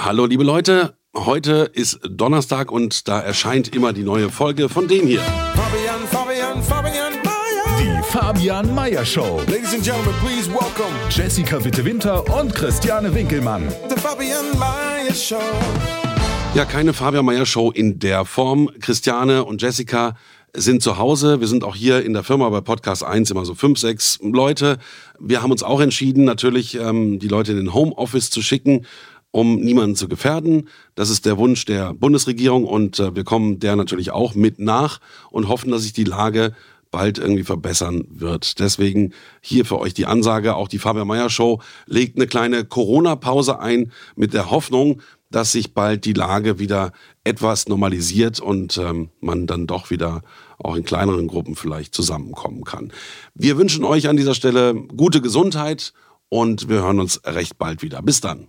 Hallo, liebe Leute. Heute ist Donnerstag und da erscheint immer die neue Folge von dem hier. Fabian, Fabian, Fabian Mayer. Die Fabian Meyer Show. Ladies and Gentlemen, please welcome Jessica Witte-Winter und Christiane Winkelmann. the Fabian Mayer Show. Ja, keine Fabian Meyer Show in der Form. Christiane und Jessica sind zu Hause. Wir sind auch hier in der Firma bei Podcast 1 immer so fünf, sechs Leute. Wir haben uns auch entschieden, natürlich ähm, die Leute in den Homeoffice zu schicken, um niemanden zu gefährden. Das ist der Wunsch der Bundesregierung und äh, wir kommen der natürlich auch mit nach und hoffen, dass sich die Lage bald irgendwie verbessern wird. Deswegen hier für euch die Ansage, auch die Fabian Meyer Show legt eine kleine Corona-Pause ein mit der Hoffnung, dass sich bald die Lage wieder etwas normalisiert und ähm, man dann doch wieder auch in kleineren Gruppen vielleicht zusammenkommen kann. Wir wünschen euch an dieser Stelle gute Gesundheit und wir hören uns recht bald wieder. Bis dann.